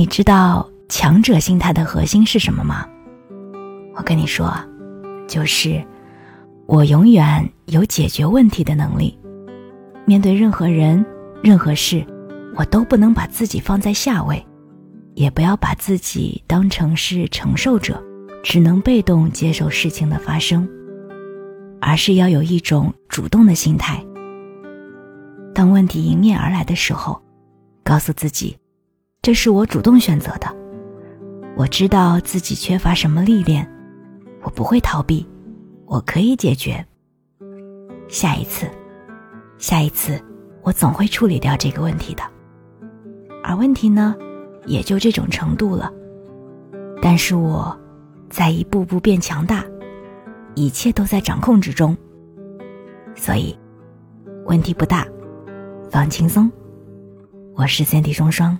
你知道强者心态的核心是什么吗？我跟你说，就是我永远有解决问题的能力。面对任何人、任何事，我都不能把自己放在下位，也不要把自己当成是承受者，只能被动接受事情的发生，而是要有一种主动的心态。当问题迎面而来的时候，告诉自己，这是我主动选择的。我知道自己缺乏什么历练，我不会逃避，我可以解决。下一次，下一次，我总会处理掉这个问题的。而问题呢，也就这种程度了。但是我，在一步步变强大，一切都在掌控之中。所以，问题不大。放轻松，我是三 D 双双。